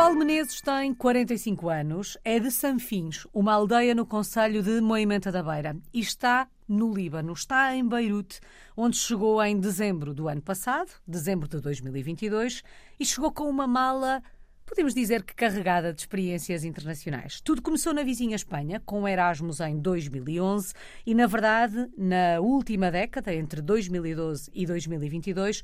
Paulo Menezes tem 45 anos, é de Sanfins, uma aldeia no Conselho de Moimenta da Beira, e está no Líbano, está em Beirute, onde chegou em dezembro do ano passado, dezembro de 2022, e chegou com uma mala, podemos dizer que carregada de experiências internacionais. Tudo começou na vizinha Espanha, com Erasmus em 2011, e na verdade, na última década, entre 2012 e 2022,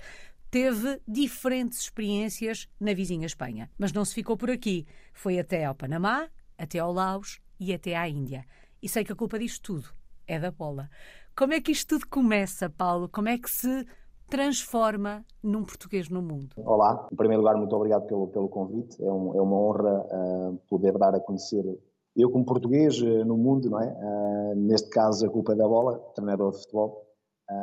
teve diferentes experiências na vizinha Espanha. Mas não se ficou por aqui. Foi até ao Panamá, até ao Laos e até à Índia. E sei que a culpa disto tudo é da bola. Como é que isto tudo começa, Paulo? Como é que se transforma num português no mundo? Olá, em primeiro lugar, muito obrigado pelo, pelo convite. É, um, é uma honra uh, poder dar a conhecer eu como português uh, no mundo, não é? Uh, neste caso, a culpa é da bola, treinador de futebol.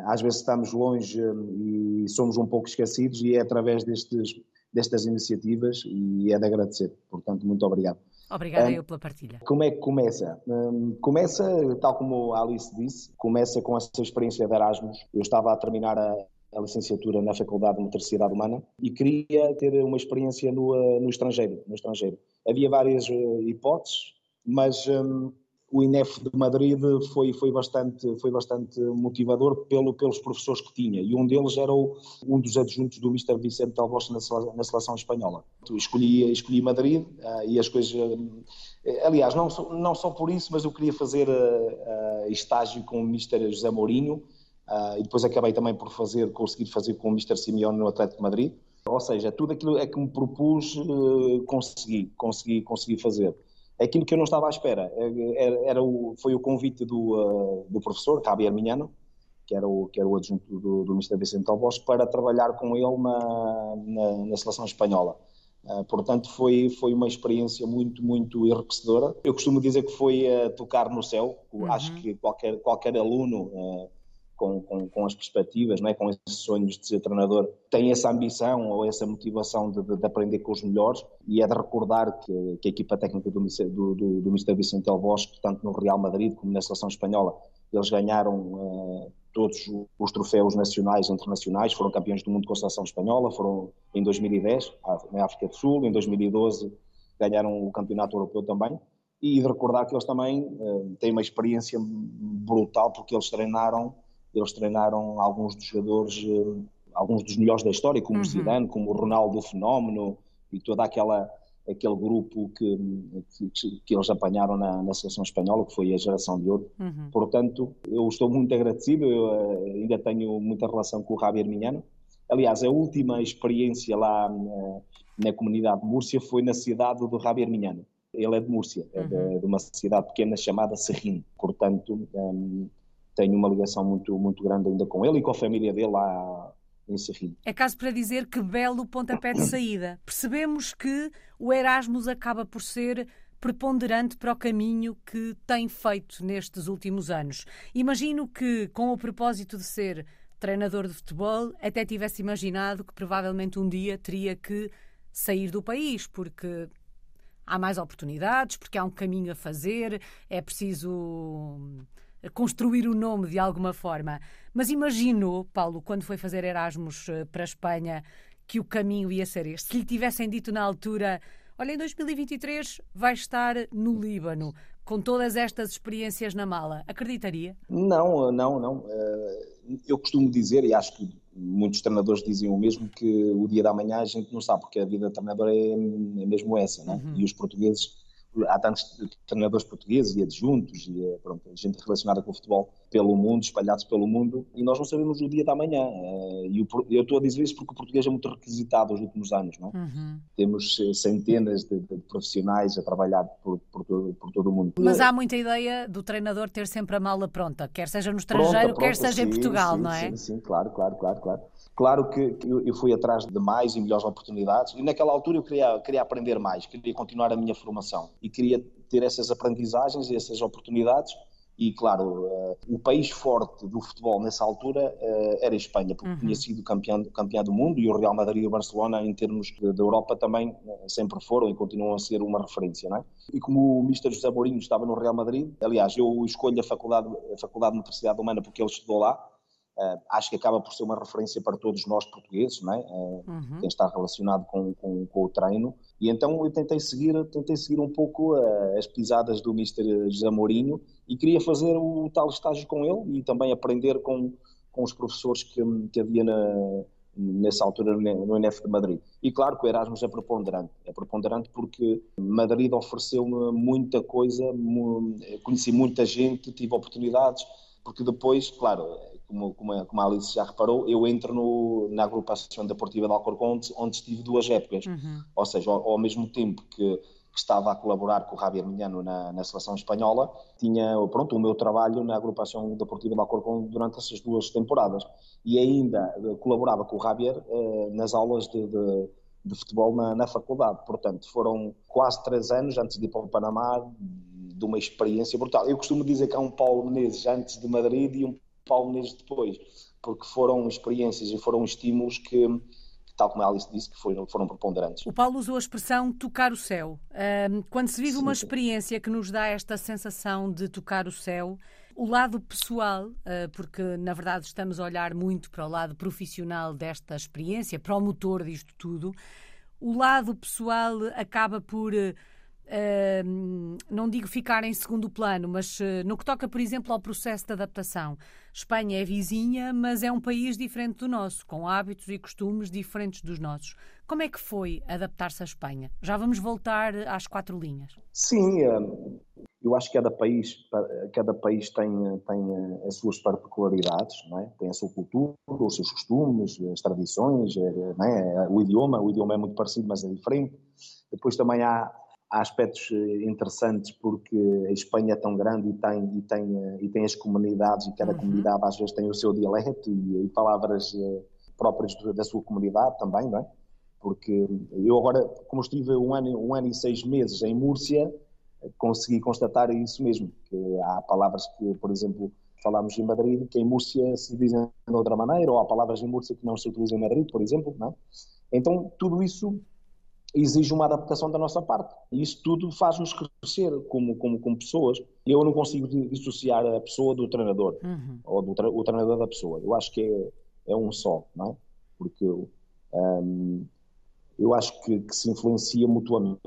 Às vezes estamos longe e somos um pouco esquecidos e é através destes, destas iniciativas e é de agradecer. Portanto, muito obrigado. Obrigada um, eu pela partilha. Como é que começa? Um, começa, tal como a Alice disse, começa com essa experiência de Erasmus. Eu estava a terminar a, a licenciatura na Faculdade de Motricidade Humana e queria ter uma experiência no, no estrangeiro, no estrangeiro. Havia várias hipóteses, mas um, o INEF de Madrid foi, foi, bastante, foi bastante motivador pelo, pelos professores que tinha, e um deles era o, um dos adjuntos do Mr. Vicente Albosta na, na seleção espanhola. Escolhi, escolhi Madrid uh, e as coisas. Uh, aliás, não, não só por isso, mas eu queria fazer uh, estágio com o Mr. José Mourinho, e depois acabei também por fazer, conseguir fazer com o Mr. Simeone no Atlético de Madrid. Ou seja, tudo aquilo é que me propus, consegui, consegui, consegui fazer. Aquilo que eu não estava à espera eh, era, era o, foi o convite do, uh, do professor Javier Minhano, que era o, que era o adjunto do, do Mr. Vicente Albos, para trabalhar com ele na, na, na seleção espanhola. Uh, portanto, foi, foi uma experiência muito, muito enriquecedora. Eu costumo dizer que foi uh, tocar no céu. Uhum. Acho que qualquer, qualquer aluno com, com, com, as perspectivas, não é? com esses sonhos de ser treinador, tem essa ambição ou essa motivação de, de, de aprender com os melhores e é de recordar que, que a equipa técnica do, do, do, do Mr. Vicente El Bosque, tanto no Real Madrid como na seleção espanhola, eles ganharam uh, todos os troféus nacionais e internacionais, foram campeões do mundo com a seleção espanhola, foram em 2010 na África do Sul, em 2012 ganharam o campeonato europeu também, e de recordar que eles também uh, têm uma experiência brutal porque eles treinaram eles treinaram alguns dos jogadores, eh, alguns dos melhores da história, como uhum. o Zidane, como o Ronaldo Fenómeno e toda aquela aquele grupo que, que, que eles apanharam na, na, seleção espanhola, que foi a geração de ouro. Uhum. Portanto, eu estou muito agradecido, eu uh, ainda tenho muita relação com o Javier Minhano. Aliás, a última experiência lá na, na comunidade de Múrcia foi na cidade do Javier Minhano. Ele é de Múrcia, uhum. é de, uhum. de, uma cidade pequena chamada Serrim. Portanto, um, tenho uma ligação muito, muito grande ainda com ele e com a família dele lá em Serrim. É caso para dizer que belo pontapé de saída. Percebemos que o Erasmus acaba por ser preponderante para o caminho que tem feito nestes últimos anos. Imagino que, com o propósito de ser treinador de futebol, até tivesse imaginado que provavelmente um dia teria que sair do país, porque há mais oportunidades, porque há um caminho a fazer, é preciso construir o nome de alguma forma. Mas imaginou, Paulo, quando foi fazer Erasmus eh, para a Espanha, que o caminho ia ser este? Se lhe tivessem dito na altura, olha, em 2023 vai estar no Líbano, com todas estas experiências na mala, acreditaria? Não, não, não. Eh, eu costumo dizer, e acho que muitos treinadores dizem o mesmo, que o dia da manhã a gente não sabe, porque a vida de treinador é, é mesmo essa, né? Uhum. E os portugueses há tantos treinadores portugueses e adjuntos e eh, pronto, gente relacionada com o futebol pelo mundo, espalhados pelo mundo, e nós não sabemos o dia da manhã. Eh, e eu estou a dizer isso porque o português é muito requisitado nos últimos anos, não é? Uhum. Temos eh, centenas de, de, profissionais a trabalhar por, por, todo, por todo o mundo. Mas há muita ideia do treinador ter sempre a mala pronta, quer seja no estrangeiro, pronta, pronta, quer seja sim, em Portugal, sim, não é? Sim, sim, claro, claro, claro, claro. Claro que, eu fui atrás de mais e melhores oportunidades e naquela altura eu queria, queria aprender mais, queria continuar a minha formação e queria ter essas aprendizagens e essas oportunidades e claro, uh, o país forte do futebol nessa altura uh, era a Espanha, porque uhum. tinha sido campeão, campeão do mundo e o Real Madrid e o Barcelona em termos da Europa também uh, sempre foram e continuam a ser uma referência, não é? E como o Mr. José Mourinho estava no Real Madrid, aliás, eu escolho a faculdade, a faculdade de Universidade Humana porque ele estudou lá, acho que acaba por ser uma referência para todos nós portugueses, não é? Uh, uhum. quem está relacionado com, com, com, o treino. E então eu tentei seguir, tentei seguir um pouco uh, as pisadas do Mr. José Mourinho e queria fazer o tal estágio com ele e também aprender com, com os professores que, que havia na, nessa altura no NF de Madrid. E claro que o Erasmus é preponderante. É preponderante porque Madrid ofereceu-me muita coisa, conheci muita gente, tive oportunidades, porque depois, claro, como, como, a, como a Alice já reparou, eu entro no, na agrupação deportiva de Alcorcón, onde estive duas épocas. Uhum. Ou seja, ao, ao, mesmo tempo que, que, estava a colaborar com o Javier Minhano na, na, seleção espanhola, tinha pronto, o meu trabalho na agrupação deportiva de Alcorcón durante essas duas temporadas. E ainda eh, colaborava com o Javier eh, nas aulas de, de, de futebol na, na faculdade. Portanto, foram quase três anos antes de ir para o Panamá, de uma experiência brutal. Eu costumo dizer que há um Paulo Menezes antes de Madrid e um Paulo Menezes depois, porque foram experiências e foram estímulos que, tal como a Alice disse, que foram, foram preponderantes. O Paulo usou a expressão tocar o céu. quando se vive Sim. uma experiência que nos dá esta sensação de tocar o céu, o lado pessoal, ah, porque na verdade estamos a olhar muito para o lado profissional desta experiência, para o motor disto tudo, o lado pessoal acaba por Não digo ficar em segundo plano, mas uh, no que toca, por exemplo, ao processo de adaptação. Espanha é vizinha, mas é um país diferente do nosso, com hábitos e costumes diferentes dos nossos. Como é que foi adaptar-se à Espanha? Já vamos voltar às quatro linhas. Sim, eu acho que cada país, cada país tem, tem eh, as suas particularidades, é? tem a sua cultura, os seus costumes, as tradições, é? o idioma. O idioma é muito parecido, mas é diferente. Depois também há há aspectos eh, interessantes porque a Espanha é tão grande e tem, e tem, eh, e tem as comunidades e cada uhum. comunidade às vezes tem o seu dialeto e, e palavras eh, próprias da sua comunidade também, não é? Porque eu agora, como estive um ano, um ano e seis meses em Múrcia, consegui constatar isso mesmo, que há palavras que, por exemplo, falámos em Madrid, que em Múrcia se dizem de outra maneira, ou há palavras em Múrcia que não se utilizam em Madrid, por exemplo, não é? Então, tudo isso exige uma adaptação da nossa parte. E isso tudo faz-nos crescer como, como, como pessoas. Eu não consigo dissociar a pessoa do treinador, uhum. ou do o treinador da pessoa. Eu acho que é, é um só, não é? Porque um, eu acho que, que, se influencia mutuamente.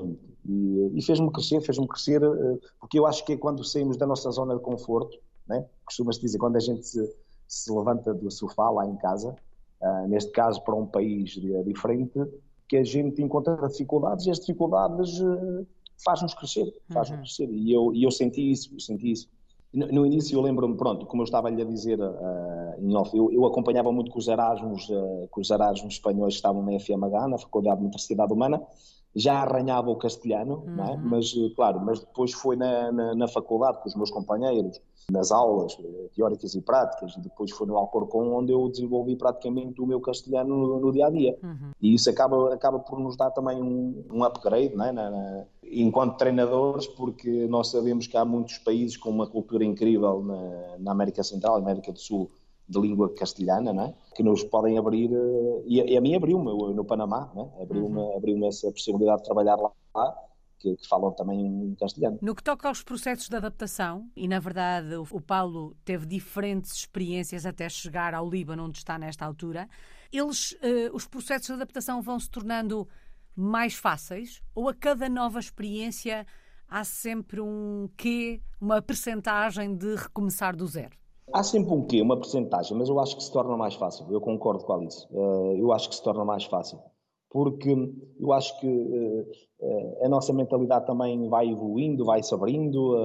E, e fez-me crescer, fez-me crescer, eh, porque eu acho que é quando saímos da nossa zona de conforto, né? costuma-se dizer, quando a gente se, se levanta do sofá lá em casa, uh, neste caso para um país diferente, que a gente encontra dificuldades e as dificuldades uh, faz-nos crescer, faz-nos uhum. crescer. E eu, e eu senti isso, eu senti isso. No, no início eu lembro-me, pronto, como eu estava-lhe a dizer uh, em off, eu, eu, acompanhava muito com os Erasmus, uh, com os Erasmus espanhóis que estavam na FMH, na Faculdade de Universidade Humana, já arranhava o castelhano, uhum. é? mas claro, mas depois foi na, na, na, faculdade com os meus companheiros, nas aulas eh, teóricas e práticas, e depois foi no Alcorcón onde eu desenvolvi praticamente o meu castelhano no, no dia a dia. Uhum. E isso acaba, acaba por nos dar também um, um upgrade, não é? na, na, enquanto treinadores, porque nós sabemos que há muitos países com uma cultura incrível na, na América Central, América do Sul, de língua castelhana, né? que nos podem abrir, eh, e, a mim abriu-me no Panamá, né? abriu-me uhum. abriu essa possibilidade de trabalhar lá, que, que, falam também em castelhano. No que toca aos processos de adaptação, e na verdade o, Paulo teve diferentes experiências até chegar ao Líbano, onde está nesta altura, eles, uh, os processos de adaptação vão se tornando mais fáceis ou a cada nova experiência há sempre um quê, uma percentagem de recomeçar do zero? Há sempre um quê, uma percentagem, mas eu acho que se torna mais fácil. Eu concordo com a Alice. Eh, eu acho que se torna mais fácil. Porque eu acho que eh, a nossa mentalidade também vai evoluindo, vai se abrindo.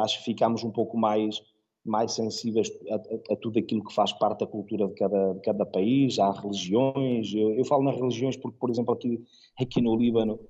Acho que ficamos um pouco mais, mais sensíveis a, a, a tudo aquilo que faz parte da cultura de cada, de cada país. Há religiões. Eu, eu, falo nas religiões porque, por exemplo, aqui, aqui no Líbano,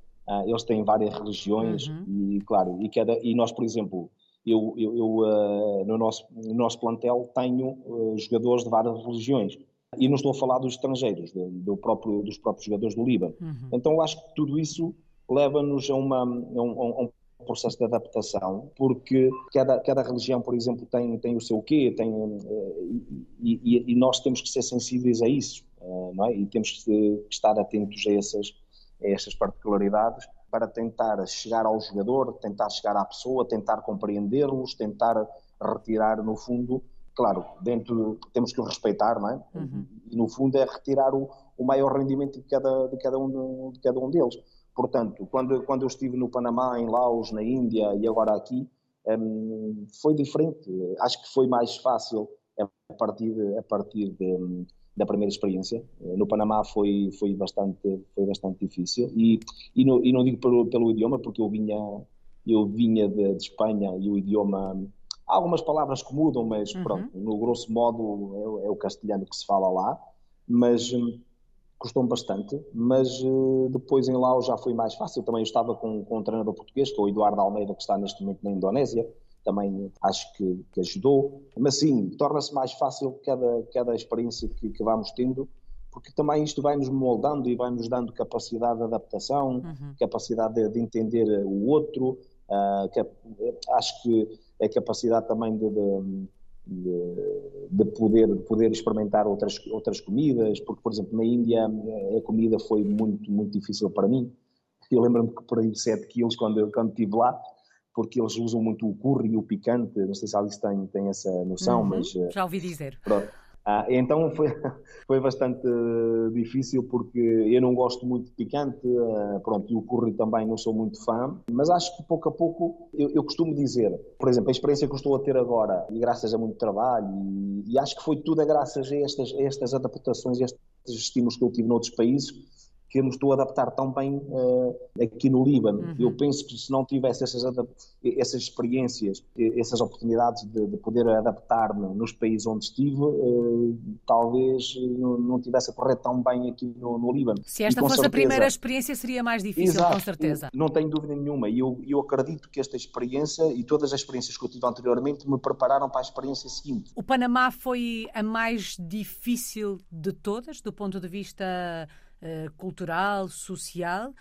eles têm várias religiões uhum. e, claro, e, cada, e nós, por exemplo eu, eu, eu uh, no, nosso, no nosso plantel tenho uh, jogadores de várias religiões. E não estou a falar dos estrangeiros, do, do próprio, dos próprios jogadores do Líbano. Uhum. Então eu acho que tudo isso leva-nos a, uma, a, um, a um processo de adaptação, porque cada, cada religião, por exemplo, tem, tem o seu quê, tem, uh, e, e, e, nós temos que ser sensíveis a isso, uh, não é? E temos que estar atentos a essas, a essas particularidades para tentar chegar ao jogador, tentar chegar à pessoa, tentar compreendê-los, tentar retirar, no fundo, claro, dentro temos que o respeitar, não é? Uhum. E no fundo é retirar o, o maior rendimento de cada, de, cada um, de cada um deles. Portanto, quando, quando eu estive no Panamá, em Laos, na Índia e agora aqui, um, foi diferente. Acho que foi mais fácil a partir, a partir de, da primeira experiência. No Panamá foi, foi, bastante, foi bastante difícil. E, e, no, e não digo pelo, pelo idioma, porque eu vinha, eu vinha de, de Espanha e o idioma Há algumas palavras que mudam, mas uhum. pronto, no grosso modo é, é, o castelhano que se fala lá, mas hum, custou-me bastante, mas uh, depois em Laos já foi mais fácil. Também eu estava com, com um treinador português, que é o Eduardo Almeida, que está neste momento na Indonésia, também acho que, que ajudou. Mas sim, torna-se mais fácil cada, cada experiência que, que, vamos tendo, porque também isto vai nos moldando e vai nos dando capacidade de adaptação, uhum. capacidade de, de, entender o outro. Uh, que, acho que a capacidade também de, de, de, poder, de poder experimentar outras, outras comidas, porque, por exemplo, na Índia a comida foi muito, muito difícil para mim. Eu lembro-me que perdi 7 quilos quando, quando estive lá, porque eles usam muito o curry e o picante, não sei se a Alice tem, tem essa noção, uhum, mas... Já ouvi dizer. Pronto. Ah, então foi, foi bastante difícil porque eu não gosto muito de picante, ah, pronto, e o curry também não sou muito fã, mas acho que pouco a pouco, eu, eu, costumo dizer, por exemplo, a experiência que eu estou a ter agora, e graças a muito trabalho, e, e acho que foi tudo a graças a estas, a estas adaptações, a estes estímulos que eu tive noutros países, que eu me estou a adaptar tão bem uh, aqui no Líbano. Uhum. Eu penso que se não tivesse essas, essas experiências, essas oportunidades de, de poder adaptar-me nos países onde estive, uh, talvez não, não, tivesse a correr tão bem aqui no, no Líbano. Se esta fosse certeza, a primeira experiência, seria mais difícil, exato, com certeza. Não tenho dúvida nenhuma. E eu, eu acredito que esta experiência e todas as experiências que eu tive anteriormente me prepararam para a experiência seguinte. O Panamá foi a mais difícil de todas, do ponto de vista eh, cultural, social?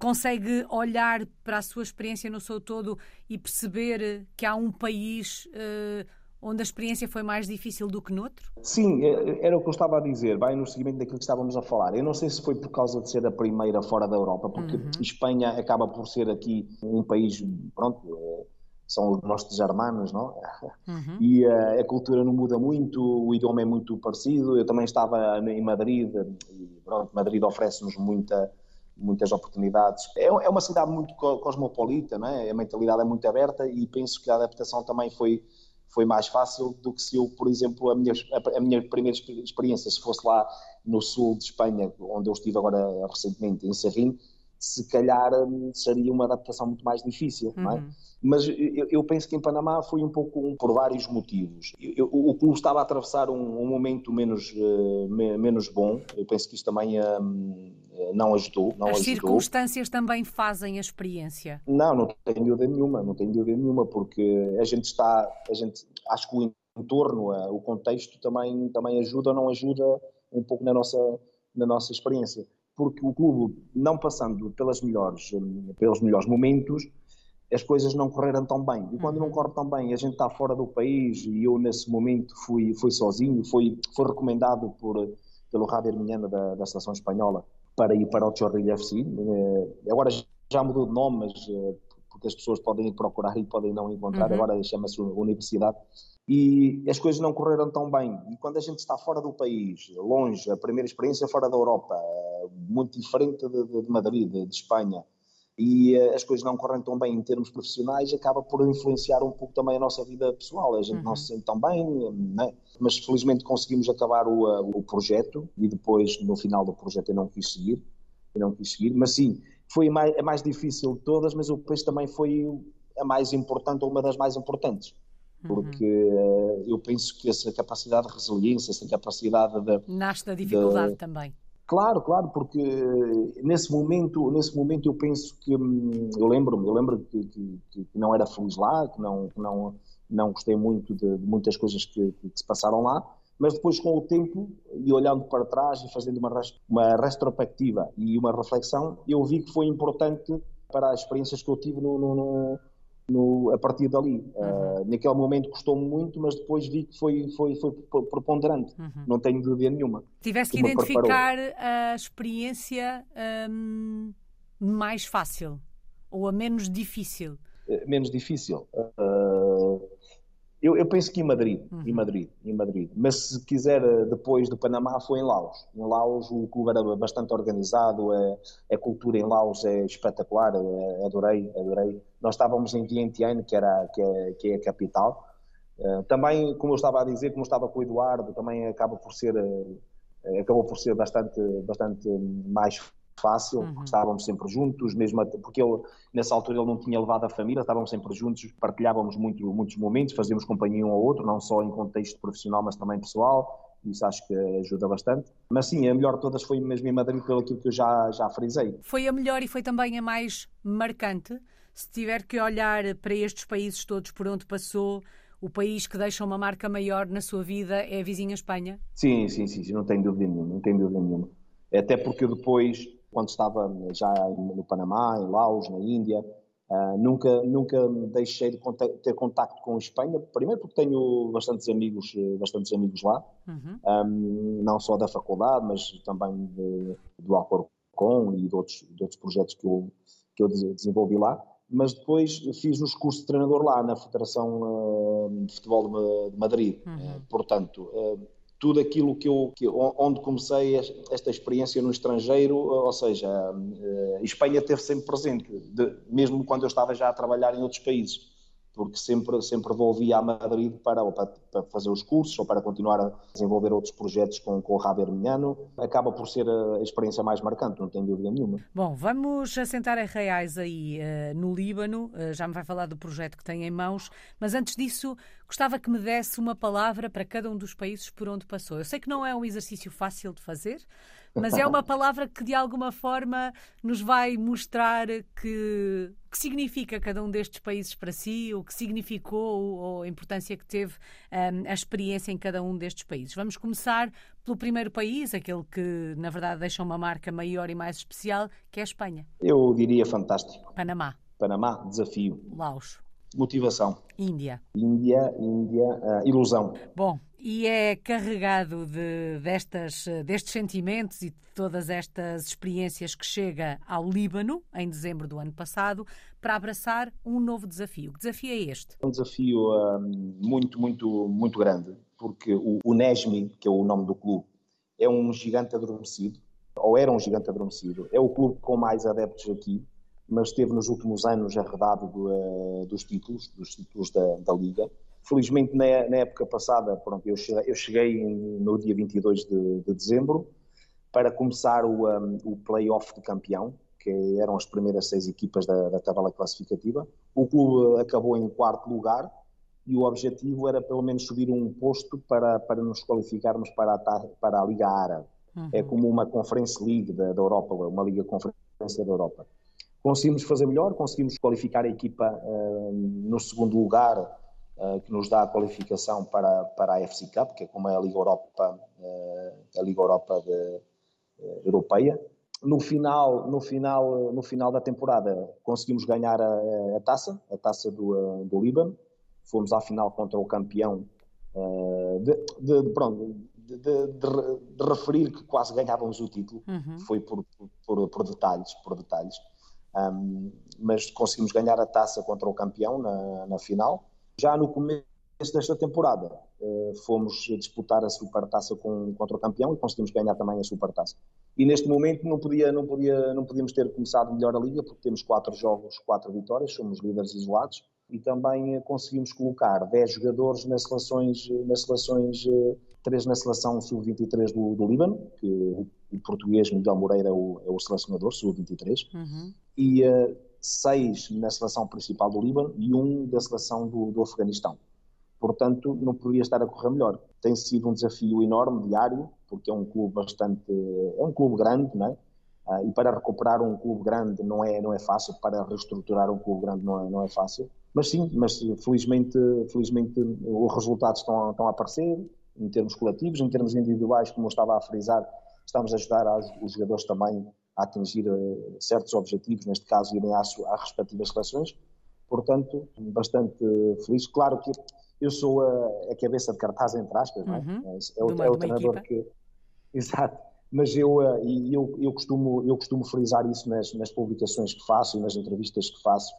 consegue olhar para a sua experiência no seu todo e perceber que há um país uh, onde a experiência foi mais difícil do que noutro? Sim, é, era o que eu estava a dizer, vai no seguimento daquilo que estávamos a falar. Eu não sei se foi por causa de ser a primeira fora da Europa, porque uhum. Espanha acaba por ser aqui um país, pronto, eh, são os nossos germanos, não? Uhum. E uh, a cultura não muda muito, o idioma é muito parecido. Eu também estava em Madrid e pronto, Madrid oferece-nos muita, muitas oportunidades. É, é uma cidade muito cosmopolita, não é? A mentalidade é muito aberta e penso que a adaptação também foi foi mais fácil do que se eu, por exemplo, a minha, a minha primeira experiência, se fosse lá no sul de Espanha, onde eu estive agora recentemente, em Serrim, se calhar hum, seria uma adaptação muito mais difícil, uhum. não é? Uhum. Mas eu, eu, penso que em Panamá foi um pouco um, por vários motivos. Eu, o clube estava a atravessar um, um momento menos, uh, me, menos bom, eu penso que isso também uh, não ajudou. Não As ajudou. circunstâncias também fazem a experiência? Não, não tenho dúvida nenhuma, não tenho dúvida nenhuma, porque a gente está, a gente, acho que o entorno, o contexto também, também ajuda ou não ajuda um pouco na nossa, na nossa experiência porque o clube, não passando pelas melhores, hum, pelos melhores momentos, as coisas não correram tão bem. E quando não uhum. corre tão bem, a gente está fora do país e eu nesse momento fui, fui sozinho, foi, foi recomendado por, pelo Rádio Arminiano da, da Estação Espanhola para ir para o Chorrilho FC. Eh, agora já mudou de nome, mas eh, porque as pessoas podem ir procurar e podem não encontrar, uhum. agora chama-se Universidade e as coisas não correram tão bem. E quando a gente está fora do país, longe, a primeira experiência fora da Europa, muito diferente de, de Madrid, de, de, Espanha, e eh, as coisas não correm tão bem em termos profissionais, acaba por influenciar um pouco também a nossa vida pessoal. A gente uhum. não se sente tão bem, né? mas felizmente conseguimos acabar o, eh, o projeto e depois, no final do projeto, eu não quis seguir. Eu não quis seguir, mas sim, foi a mais, a mais difícil de todas, mas depois também foi a mais importante, ou uma das mais importantes porque uhum. eu penso que essa capacidade de resiliência, essa capacidade de. Nasce da dificuldade de... também. Claro, claro, porque nesse momento, nesse momento eu penso que hum, eu lembro-me, eu lembro que, que, que, não era feliz lá, que não, que não, não gostei muito de, de muitas coisas que, que, se passaram lá, mas depois com o tempo e olhando para trás e fazendo uma, uma retrospectiva e uma reflexão, eu vi que foi importante para as experiências que eu tive no, no, no, a partir dali. Uhum. Uh, naquele momento custou-me muito, mas depois vi que foi, foi, foi preponderante. Uhum. Não tenho dúvida nenhuma. Tivesse que, que identificar a experiência um, mais fácil ou a menos difícil? Uh, menos difícil. Uh, Eu, eu, penso que em Madrid, uhum. em Madrid, em Madrid. Mas se quiser eh, depois do Panamá foi em Laos. Em Laos o clube era bastante organizado, a, a cultura em Laos é espetacular, é, adorei, adorei. Nós estávamos em Vientiane, que, era, que, é, que é a capital. Uh, também, como eu estava a dizer, como eu estava com o Eduardo, também acaba por ser, uh, acabou por ser bastante, bastante mais fácil, uhum. estávamos sempre juntos, mesmo porque ele, nessa altura ele não tinha levado a família, estávamos sempre juntos, partilhávamos muito, muitos momentos, fazíamos companhia um ao outro, não só em contexto profissional, mas também pessoal, isso acho que ajuda bastante. Mas sim, a melhor de todas foi mesmo em Madrid, pelo aquilo que eu já, já frisei. Foi a melhor e foi também a mais marcante? Se tiver que olhar para estes países todos por onde passou, o país que deixa uma marca maior na sua vida é a vizinha Espanha? Sim, sim, sim, sim não tenho dúvida nenhuma, não tenho dúvida nenhuma. Até porque depois quando estava já no Panamá, em Laos, na Índia. Uh, nunca, nunca deixei de ter contacto com a Espanha, primeiro porque tenho bastantes amigos, bastantes amigos lá, uhum. um, não só da faculdade, mas também de, do Alcorcon e de outros, de outros projetos que eu, que eu desenvolvi lá. Mas depois fiz os cursos de treinador lá na Federação uh, de Futebol de Madrid. Uhum. Uh, portanto, tudo aquilo que eu, que, onde comecei esta experiência no estrangeiro, ou seja, a Espanha teve sempre presente, de, mesmo quando eu estava já a trabalhar em outros países porque sempre, sempre volvia a Madrid para, para, para, fazer os cursos ou para continuar a desenvolver outros projetos com, com o Javier Arminiano. Acaba por ser a experiência mais marcante, não tenho dúvida nenhuma. Bom, vamos assentar a reais aí uh, no Líbano, uh, já me vai falar do projeto que tem em mãos, mas antes disso gostava que me desse uma palavra para cada um dos países por onde passou. Eu sei que não é um exercício fácil de fazer, mas é uma palavra que de alguma forma nos vai mostrar que, que significa cada um destes países para si, o que significou ou a importância que teve um, a experiência em cada um destes países. Vamos começar pelo primeiro país, aquele que na verdade deixa uma marca maior e mais especial, que é a Espanha. Eu diria fantástico. Panamá. Panamá, desafio. Laos. Motivação. Índia. Índia, Índia, uh, ilusão. Bom, e é carregado de, destas, destes sentimentos e de todas estas experiências que chega ao Líbano, em dezembro do ano passado, para abraçar um novo desafio. Que desafio é este? É um desafio um, muito, muito, muito grande, porque o, o Nesmi, que é o nome do clube, é um gigante adormecido, ou era um gigante adormecido. É o clube com mais adeptos aqui, mas teve nos últimos anos arredado do, uh, dos títulos, dos títulos da, da Liga Felizmente, na, na época passada, pronto, eu cheguei, eu cheguei no dia 22 de, de dezembro para começar o, um, o play-off de campeão, que eram as primeiras seis equipas da, da tabela classificativa. O clube acabou em quarto lugar e o objetivo era pelo menos subir um posto para, para nos qualificarmos para a, para a Liga Árabe. Uhum. É como uma Conference League da, da Europa, uma Liga Conferência da Europa. Conseguimos fazer melhor, conseguimos qualificar a equipa uh, no segundo lugar que nos dá a qualificação para, para a FC Cup, que é como é a Liga Europa, eh, a Liga Europa de, eh, Europeia. No final, no, final, no final da temporada conseguimos ganhar a, a taça, a taça do, do Líbano. Fomos à final contra o campeão de, de, pronto, de, de, referir que quase ganhávamos o título, uhum. foi por, por, por, detalhes, por detalhes. Um, mas conseguimos ganhar a taça contra o campeão na, na final já no começo desta temporada eh, fomos disputar a Supertaça com, contra o campeão e conseguimos ganhar também a Supertaça. E neste momento não, podia, não, podia, não podíamos ter começado melhor a Liga porque temos quatro jogos, quatro vitórias, somos líderes isolados e também eh, conseguimos colocar 10 jogadores nas seleções, nas seleções eh, três na seleção sub-23 do, do Líbano, que o, o, português Miguel Moreira é o, é o selecionador sub-23, uhum. e uh, seis na seleção principal do Líbano e um da seleção do, do Afeganistão. Portanto, não podia estar a correr melhor. Tem sido um desafio enorme, diário, porque é um clube bastante. é um clube grande, não é? Ah, e para recuperar um clube grande não é, não é fácil, para reestruturar um clube grande não é, não é fácil. Mas sim, mas felizmente, felizmente os resultados estão, estão a aparecer, em termos coletivos, em termos individuais, como eu estava a frisar, estamos a ajudar os jogadores também a atingir uh, certos objetivos, neste caso irem às, às respectivas seleções. Portanto, bastante feliz. Claro que eu sou a, a cabeça de cartaz, entre aspas, uhum. não é? Uhum. É, o, é o treinador que. Exato. Mas eu, uh, eu, eu, costumo, eu costumo frisar isso nas, nas publicações que faço e nas entrevistas que faço,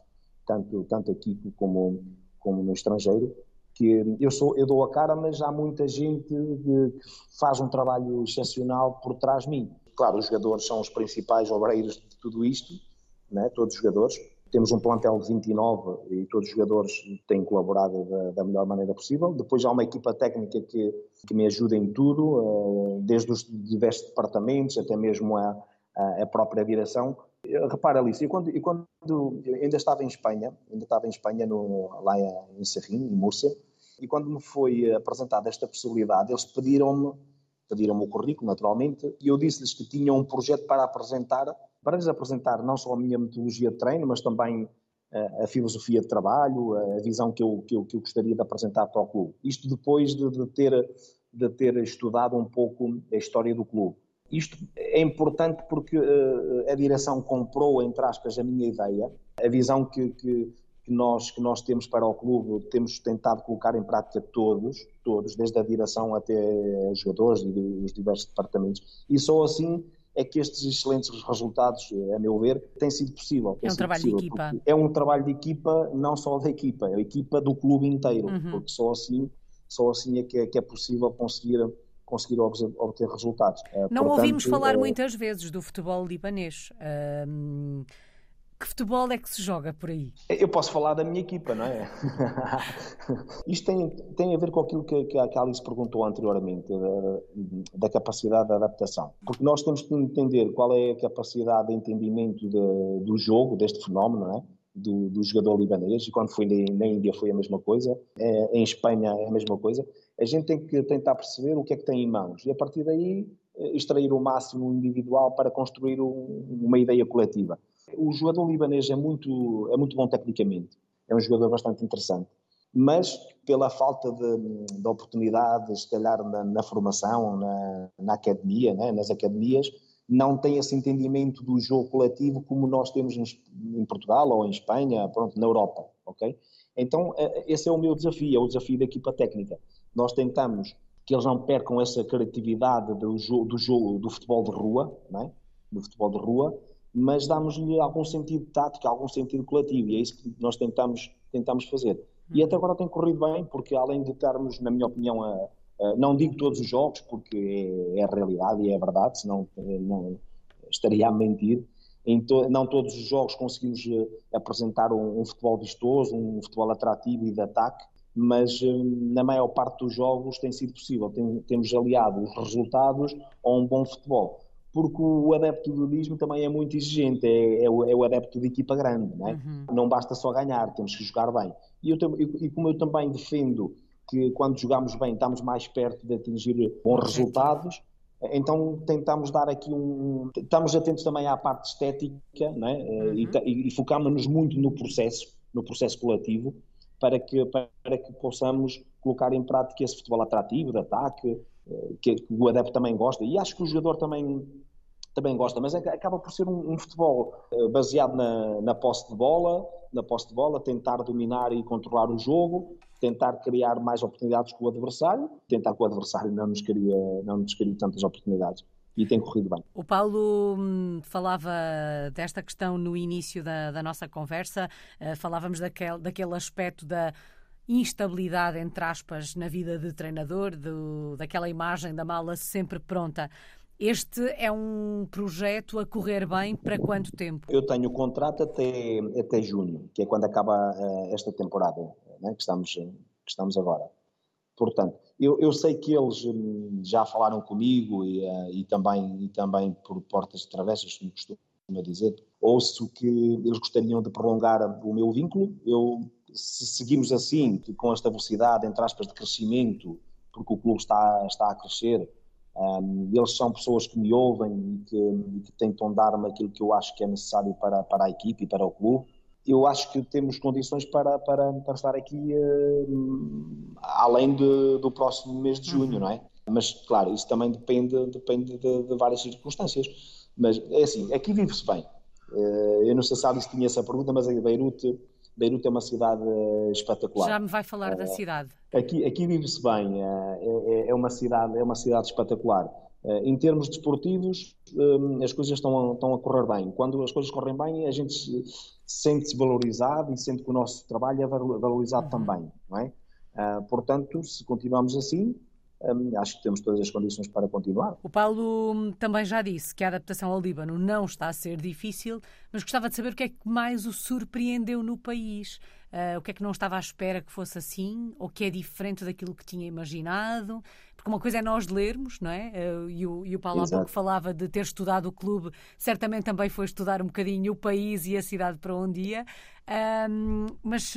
tanto, tanto aqui como, como no estrangeiro, que eu sou eu dou a cara, mas há muita gente que faz um trabalho excepcional por trás de mim. Claro, os jogadores são os principais obreiros de tudo isto, né? todos os jogadores. Temos um plantel de 29 e todos os jogadores têm colaborado da, da melhor maneira possível. Depois há uma equipa técnica que, que me ajuda em tudo, eh, desde os diversos departamentos até mesmo a, a própria direção. Repara, Alice, e quando, e quando ainda estava em Espanha, ainda estava em Espanha, no, lá em Serrim, em Múrcia, e quando me foi apresentada esta possibilidade, eles pediram-me pediram-me o currículo, naturalmente, e eu disse-lhes que tinha um projeto para apresentar, para lhes apresentar não só a minha metodologia de treino, mas também a, eh, a filosofia de trabalho, a visão que eu, que, eu, que eu gostaria de apresentar para o clube. Isto depois de, de, ter, de ter estudado um pouco a história do clube. Isto é importante porque uh, a direção comprou, entre aspas, a minha ideia, a visão que, que, que, nós, que nós temos para o clube, temos tentado colocar em prática todos, todos, desde a direção até os jogadores e os diversos departamentos. E só assim é que estes excelentes resultados, a meu ver, têm sido possível. é um trabalho possível, de equipa. É um trabalho de equipa, não só da equipa, é a equipa do clube inteiro, uhum. porque só assim, só assim é que é, que é possível conseguir conseguir obter resultados. Não Portanto, ouvimos falar é... muitas vezes do futebol libanês. Que futebol é que se joga por aí? Eu posso falar da minha equipa, não é? Isto tem, tem a ver com aquilo que, que a Alice perguntou anteriormente, da, da, capacidade de adaptação. Porque nós temos que entender qual é a capacidade de entendimento de, do jogo, deste fenómeno, não é? Do, do, jogador libanês, e quando fui na Índia foi a mesma coisa, é, em Espanha é a mesma coisa a gente tem que tentar perceber o que é que tem em mãos e a partir daí eh, extrair o máximo individual para construir um, uma ideia coletiva. O jogador libanês é muito, é muito bom tecnicamente, é um jogador bastante interessante, mas pela falta de, de oportunidades, se calhar na, na formação, na, na academia, né, nas academias, não tem esse entendimento do jogo coletivo como nós temos em, Portugal ou em Espanha, pronto, na Europa, ok? Então, eh, esse é o meu desafio, é o desafio da equipa técnica nós tentamos que eles não percam essa criatividade do jogo, do, jogo, do futebol de rua, é? do futebol de rua, mas damos-lhe algum sentido tático, algum sentido coletivo, e é isso que nós tentamos, tentamos fazer. E até agora tem corrido bem, porque além de estarmos, na minha opinião, a, a, não digo todos os jogos, porque é, é a realidade e é a verdade, senão eh, não, estaria a mentir, to, não todos os jogos conseguimos eh, apresentar um, um futebol vistoso, um futebol atrativo e de ataque, mas hum, na maior parte dos jogos tem sido possível. Tem, temos aliado os resultados a um bom futebol. Porque o adepto do Dismo também é muito exigente, é, é, o, é o, adepto de equipa grande, não, é? uhum. não basta só ganhar, temos que jogar bem. E, eu, e, como eu também defendo que quando jogamos bem estamos mais perto de atingir bons resultados, então tentamos dar aqui um. Estamos atentos também à parte estética não é? Uhum. e, e focamos-nos muito no processo, no processo coletivo para que, para que possamos colocar em prática esse futebol atrativo, de ataque, eh, que, que o adepto também gosta. E acho que o jogador também, também gosta, mas acaba por ser um, um futebol eh, baseado na, na posse de bola, na posse de bola, tentar dominar e controlar o jogo, tentar criar mais oportunidades com o adversário, tentar que o adversário não nos cria, não nos cria tantas oportunidades e tem corrido bem. O Paulo hum, falava desta questão no início da, da nossa conversa, uh, falávamos daquele, daquele aspecto da instabilidade, entre aspas, na vida de treinador, do, daquela imagem da mala sempre pronta. Este é um projeto a correr bem para quanto tempo? Eu tenho o contrato até, até junho, que é quando acaba uh, esta temporada né, que, estamos, que estamos agora. Portanto, eu, eu, sei que eles hum, já falaram comigo e, uh, e, também, e também por portas travessas, como costuma dizer, ouço que eles gostariam de prolongar o meu vínculo. Eu, se seguimos assim, com esta velocidade, entre aspas, de crescimento, porque o clube está, está a crescer, um, eles são pessoas que me ouvem e que, e que tentam dar-me aquilo que eu acho que é necessário para, para a equipe e para o clube eu acho que temos condições para, para, para estar aqui uh, além de, do próximo mês de junho, uhum. não é? Mas, claro, isso também depende, depende de, de várias circunstâncias. Mas, é assim, aqui vive-se bem. Uh, eu não sei se Alice tinha essa pergunta, mas a Beirute, Beirute é uma cidade uh, espetacular. Já me vai falar da cidade. Aqui, aqui vive-se bem. É, é, uma cidade, é uma cidade espetacular. Em termos desportivos, as coisas estão a, estão a correr bem. Quando as coisas correm bem, a gente sente-se valorizado e sente que o nosso trabalho é valorizado uhum. também, não é? Portanto, se continuarmos assim, um, acho que temos todas as condições para continuar. O Paulo também já disse que a adaptação ao Líbano não está a ser difícil, mas gostava de saber o que é que mais o surpreendeu no país. Uh, o que é que não estava à espera que fosse assim, ou que é diferente daquilo que tinha imaginado? Porque uma coisa é nós lermos, não é? Uh, e, o, e o Paulo Exato. há pouco falava de ter estudado o clube, certamente também foi estudar um bocadinho o país e a cidade para onde ia. mas.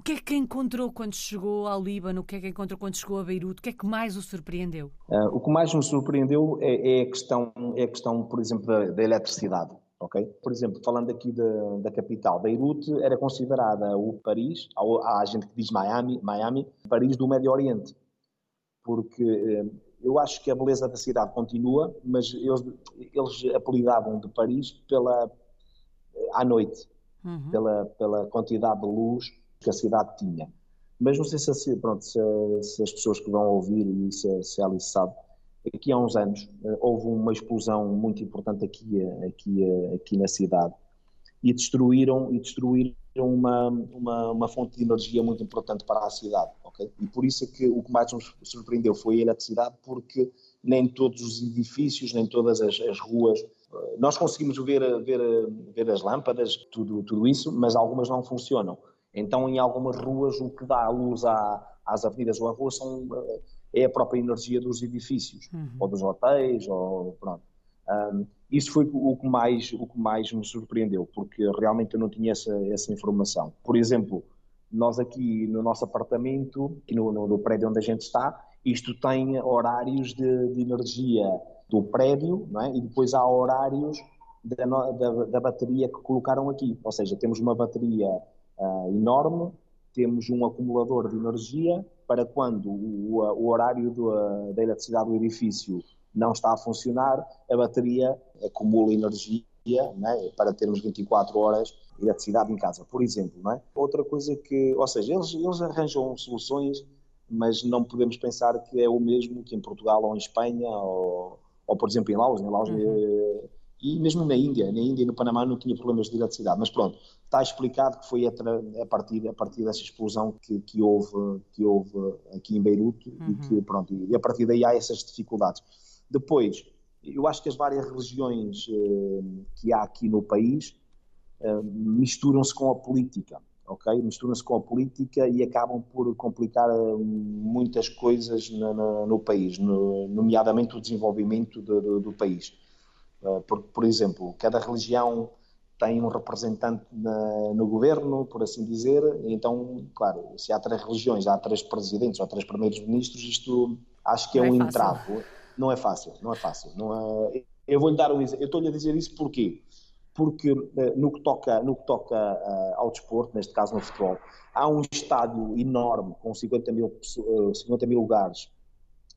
O que é que encontrou quando chegou ao Líbano? O que é que encontrou quando chegou a Beirute? O que é que mais o surpreendeu? Uh, o que mais me surpreendeu é, é, a, questão, é a questão, por exemplo, da, da eletricidade. Okay? Por exemplo, falando aqui de, da capital, Beirute era considerada o Paris, há, há gente que diz Miami, Miami, Paris do Médio Oriente, porque eh, eu acho que a beleza da cidade continua, mas eles, eles apelidavam de Paris pela à noite, uhum. pela, pela quantidade de luz que a cidade tinha. Mas não sei se, pronto, se, se as pessoas que vão ouvir e se, se a Alice sabe, aqui há uns anos eh, houve uma explosão muito importante aqui, eh, aqui, eh, aqui na cidade e destruíram, e destruíram uma, uma, uma, fonte de energia muito importante para a cidade. Okay? E por isso é que o que mais nos surpreendeu foi a eletricidade, porque nem todos os edifícios, nem todas as, as ruas nós conseguimos ver, ver, ver as lâmpadas, tudo, tudo isso, mas algumas não funcionam. Então, em algumas ruas, o que dá a luz à, às avenidas ou à rua são, eh, é a própria energia dos edifícios, uhum. ou dos hotéis, ou pronto. Um, isso foi o que, mais, o que mais me surpreendeu, porque realmente eu não tinha essa, essa informação. Por exemplo, nós aqui no nosso apartamento, aqui no, no, no prédio onde a gente está, isto tem horários de, de energia do prédio, não é? e depois há horários da, da, da, bateria que colocaram aqui. Ou seja, temos uma bateria uh, enorme, temos um acumulador de energia para quando o, o horário do, uh, da eletricidade do edifício não está a funcionar, a bateria acumula energia né, para termos 24 horas de eletricidade em casa, por exemplo. Não é? Outra coisa que, ou seja, eles, eles arranjam soluções, mas não podemos pensar que é o mesmo que em Portugal ou em Espanha ou, ou por exemplo, em Laos. Em Laos uhum. E mesmo na Índia, na Índia e no Panamá não tinha problemas de eletricidade, mas pronto, está explicado que foi a, partir, a partir dessa explosão que, que, houve, que houve aqui em Beirute uhum. e, que, pronto, e a partir daí há essas dificuldades. Depois, eu acho que as várias religiões eh, que há aqui no país eh, misturam-se com a política, ok? Misturam-se com a política e acabam por complicar eh, muitas coisas no, no, no país, no, nomeadamente o desenvolvimento do, do, do país. Eh, por, por exemplo, cada religião tem um representante na, no governo, por assim dizer, então, claro, se há três religiões, há três presidentes ou três primeiros ministros, isto acho que é, é um entrave. Não é fácil, não é fácil. Não é... Eu vou-lhe dar um exemplo. Eu estou-lhe a dizer isso porquê? Porque eh, no que toca, no que toca uh, ao desporto, neste caso no futebol, há um estádio enorme com 50 mil, 50 mil lugares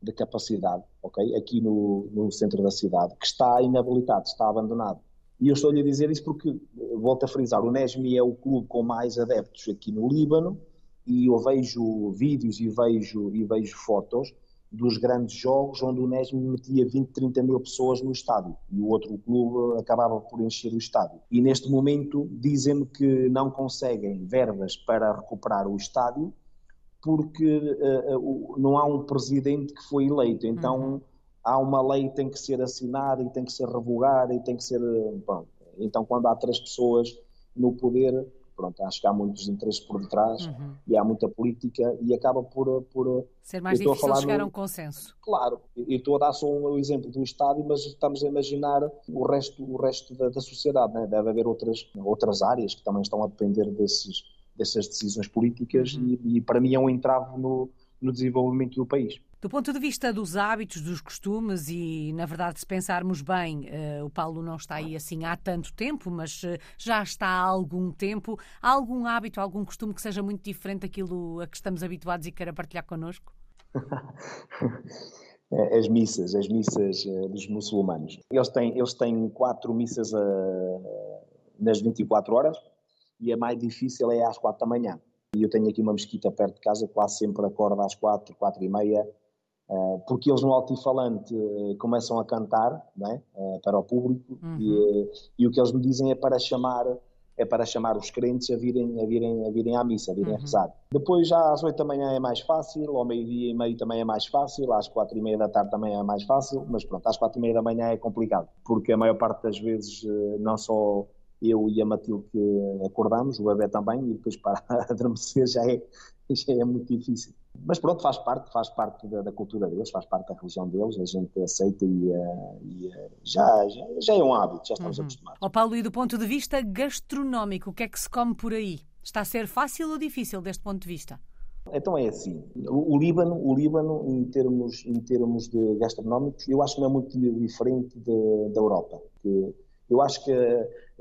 de capacidade, ok? Aqui no, no centro da cidade, que está inabilitado, está abandonado. E eu estou-lhe a dizer isso porque, volto a frisar, o Nesmi é o clube com mais adeptos aqui no Líbano e eu vejo vídeos e vejo, e vejo fotos dos grandes jogos onde o Nesmi metia 20, 30 mil pessoas no estádio e o outro clube acabava por encher o estádio. E neste momento dizem-me que não conseguem verbas para recuperar o estádio porque uh, uh, não há um presidente que foi eleito. Então uhum. há uma lei que tem que ser assinada e tem que ser revogada e tem que ser. Pronto. Então, quando há três pessoas no poder, pronto, acho que há muitos interesses por detrás uhum. e há muita política e acaba por. por ser mais difícil chegar a um consenso. Claro, e estou a dar só um exemplo do Estado, mas estamos a imaginar o resto, o resto da, da sociedade. Né? Deve haver outras, outras áreas que também estão a depender desses dessas decisões políticas uhum. e, e, para mim é um entrave no, no desenvolvimento do país. Do ponto de vista dos hábitos, dos costumes, e na verdade, se pensarmos bem, uh, o Paulo não está aí assim há tanto tempo, mas uh, já está há algum tempo. Há algum hábito, algum costume que seja muito diferente daquilo a que estamos habituados e queira partilhar connosco? as missas, as missas uh, dos muçulmanos. Eles têm, eles têm quatro missas nas 24 horas e a mais difícil é às quatro da manhã. E eu tenho aqui uma mesquita perto de casa, quase sempre acordo às quatro, quatro e meia, eh, porque eles no altifalante eh, começam a cantar é? para o público uhum. e, e, o que eles me dizem é para chamar é para chamar os crentes a virem, a virem, a virem à missa, a virem uhum. a rezar. Depois, já às oito da manhã é mais fácil, ao meio-dia e meio também é mais fácil, às quatro e meia da tarde também é mais fácil, mas pronto, às quatro e meia da manhã é complicado, porque a maior parte das vezes eh, não só eu e a Matilde que acordamos, o bebê também, e depois para adormecer já é, já é muito difícil. Mas pronto, faz parte, faz parte da, da, cultura deles, faz parte da religião deles, a gente aceita e, uh, e uh, já, já, já, é um hábito, já estamos uhum. acostumados. Ó oh, Paulo, e do ponto de vista gastronómico, o que é que se come por aí? Está a ser fácil ou difícil deste ponto de vista? Então é assim, o, Líbano, o Líbano em termos, em termos de gastronómicos, eu acho que não é muito diferente de, da Europa. Eu acho que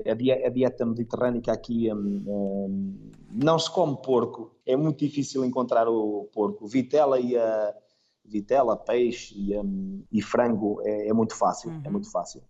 a dieta, mediterrânica aqui um, um, não se come porco, é muito difícil encontrar o porco. Vitela e a vitela, peixe e, um, e frango é, é, muito fácil, é uhum. é muito fácil.